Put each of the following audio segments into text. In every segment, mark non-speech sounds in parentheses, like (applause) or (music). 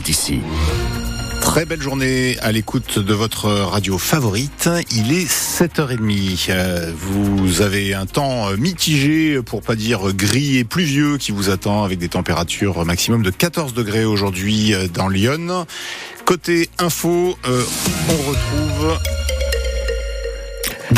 d'ici. Très belle journée à l'écoute de votre radio favorite. Il est 7h30. Euh, vous avez un temps mitigé, pour pas dire gris et pluvieux, qui vous attend avec des températures maximum de 14 degrés aujourd'hui euh, dans Lyon. Côté info, euh, on retrouve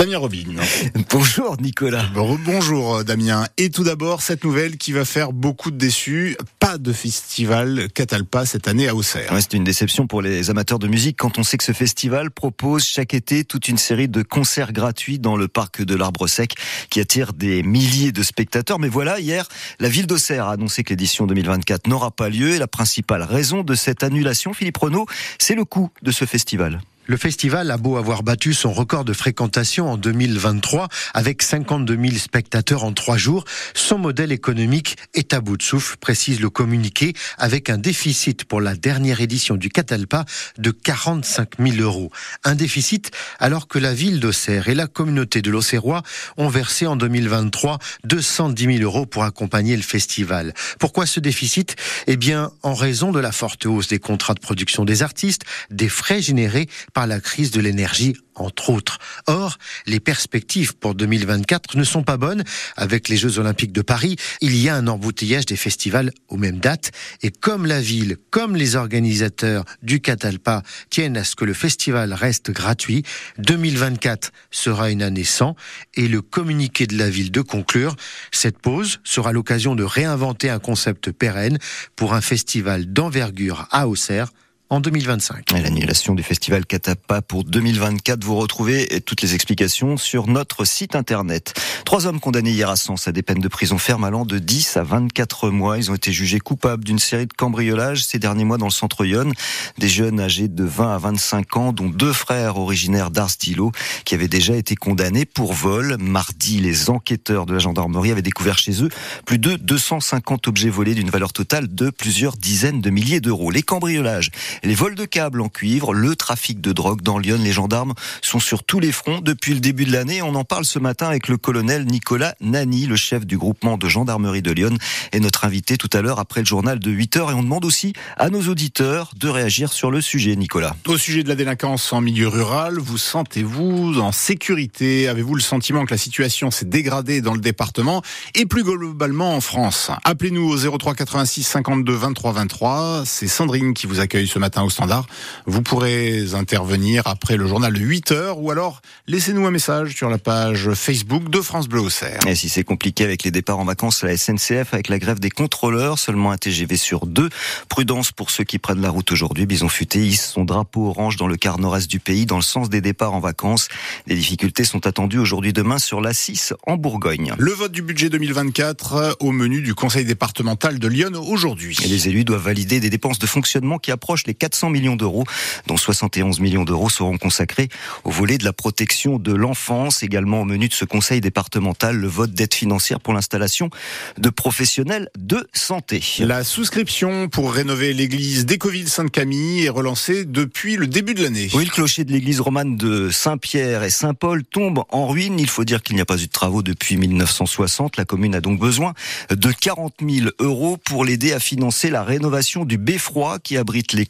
Damien Robin. (laughs) Bonjour Nicolas. Bonjour Damien. Et tout d'abord, cette nouvelle qui va faire beaucoup de déçus. Pas de festival Catalpa cette année à Auxerre. c'est une déception pour les amateurs de musique quand on sait que ce festival propose chaque été toute une série de concerts gratuits dans le parc de l'Arbre Sec qui attire des milliers de spectateurs. Mais voilà, hier, la ville d'Auxerre a annoncé que l'édition 2024 n'aura pas lieu et la principale raison de cette annulation, Philippe Renaud, c'est le coût de ce festival. Le festival a beau avoir battu son record de fréquentation en 2023 avec 52 000 spectateurs en trois jours, son modèle économique est à bout de souffle, précise le communiqué, avec un déficit pour la dernière édition du Catalpa de 45 000 euros. Un déficit alors que la ville d'Auxerre et la communauté de l'Auxerrois ont versé en 2023 210 000 euros pour accompagner le festival. Pourquoi ce déficit? Eh bien, en raison de la forte hausse des contrats de production des artistes, des frais générés par la crise de l'énergie, entre autres. Or, les perspectives pour 2024 ne sont pas bonnes. Avec les Jeux Olympiques de Paris, il y a un embouteillage des festivals aux mêmes dates. Et comme la ville, comme les organisateurs du Catalpa tiennent à ce que le festival reste gratuit, 2024 sera une année sans. Et le communiqué de la ville de conclure, cette pause sera l'occasion de réinventer un concept pérenne pour un festival d'envergure à Auxerre en 2025. L'annulation du festival Catapa pour 2024, vous retrouvez toutes les explications sur notre site internet. Trois hommes condamnés hier à Sens à des peines de prison ferme allant de 10 à 24 mois. Ils ont été jugés coupables d'une série de cambriolages ces derniers mois dans le centre Yonne. Des jeunes âgés de 20 à 25 ans, dont deux frères originaires d'Ars-Dilo, qui avaient déjà été condamnés pour vol. Mardi, les enquêteurs de la gendarmerie avaient découvert chez eux plus de 250 objets volés d'une valeur totale de plusieurs dizaines de milliers d'euros. Les cambriolages les vols de câbles en cuivre, le trafic de drogue dans Lyon. Les gendarmes sont sur tous les fronts depuis le début de l'année. On en parle ce matin avec le colonel Nicolas Nani, le chef du groupement de gendarmerie de Lyon, et notre invité tout à l'heure après le journal de 8 heures. Et on demande aussi à nos auditeurs de réagir sur le sujet, Nicolas. Au sujet de la délinquance en milieu rural, vous sentez-vous en sécurité? Avez-vous le sentiment que la situation s'est dégradée dans le département et plus globalement en France? Appelez-nous au 03 86 52 23 23. C'est Sandrine qui vous accueille ce matin au standard. Vous pourrez intervenir après le journal de 8 heures ou alors laissez-nous un message sur la page Facebook de France Bleu Auxerre. Et si c'est compliqué avec les départs en vacances à la SNCF, avec la grève des contrôleurs, seulement un TGV sur deux. Prudence pour ceux qui prennent la route aujourd'hui. Bison Futé hisse son drapeau orange dans le quart nord-est du pays, dans le sens des départs en vacances. Les difficultés sont attendues aujourd'hui demain sur la 6 en Bourgogne. Le vote du budget 2024 au menu du conseil départemental de Lyon aujourd'hui. Et les élus doivent valider des dépenses de fonctionnement qui approchent les 400 millions d'euros, dont 71 millions d'euros seront consacrés au volet de la protection de l'enfance. Également au menu de ce conseil départemental, le vote d'aide financière pour l'installation de professionnels de santé. La souscription pour rénover l'église d'Écoville Sainte-Camille est relancée depuis le début de l'année. Oui, le clocher de l'église romane de Saint-Pierre et Saint-Paul tombe en ruine. Il faut dire qu'il n'y a pas eu de travaux depuis 1960. La commune a donc besoin de 40 000 euros pour l'aider à financer la rénovation du beffroi qui abrite les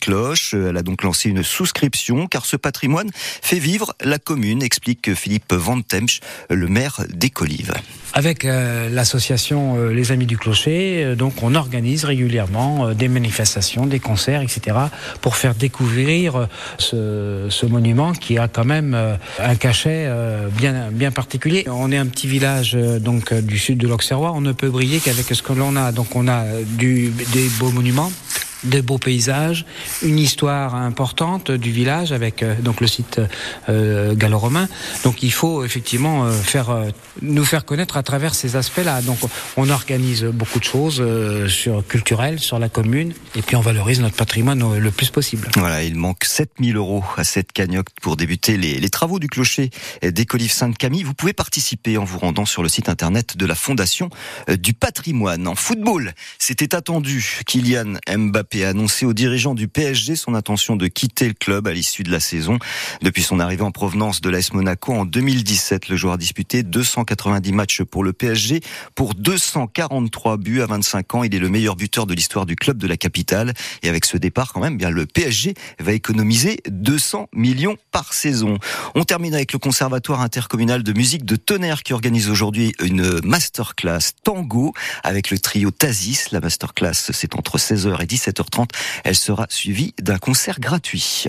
Elle a donc lancé une souscription car ce patrimoine fait vivre la commune, explique Philippe Van Temsch, le maire d'Écolive. Avec euh, l'association euh, Les Amis du Clocher, euh, donc on organise régulièrement des manifestations, des concerts, etc. pour faire découvrir ce, monument qui a quand même un cachet bien, particulier. On est un petit village du sud de l'Auxerrois, on ne peut briller qu'avec ce que l'on a. Donc on a des beaux monuments des beaux paysages, une histoire importante du village avec euh, donc le site euh, gallo-romain. Donc il faut effectivement euh, faire nous faire connaître à travers ces aspects-là. Donc on organise beaucoup de choses sur culturelles sur la commune et puis on valorise notre patrimoine le plus possible. Voilà, il manque 7000 euros à cette cagnotte pour débuter les, travaux du clocher d'Écolive Sainte-Camille. Vous pouvez participer en vous rendant sur le site internet de la Fondation du patrimoine. En football, c'était attendu. Kylian Mbappé Mbappé a annoncé aux dirigeants du PSG son intention de quitter le club à l'issue de la saison. Depuis son arrivée en provenance de l'AS Monaco en 2017, le joueur a disputé 290 matchs pour le PSG pour 243 buts à 25 ans. Il est le meilleur buteur de l'histoire du club de la capitale. Et avec ce départ, quand même, bien le PSG va économiser 200 millions par saison. On termine avec le Conservatoire intercommunal de musique de Tonnerre qui organise aujourd'hui une masterclass tango avec le trio Tazis. La masterclass, c'est entre 16h et 17h30. Elle sera suivie d'un concert gratuit.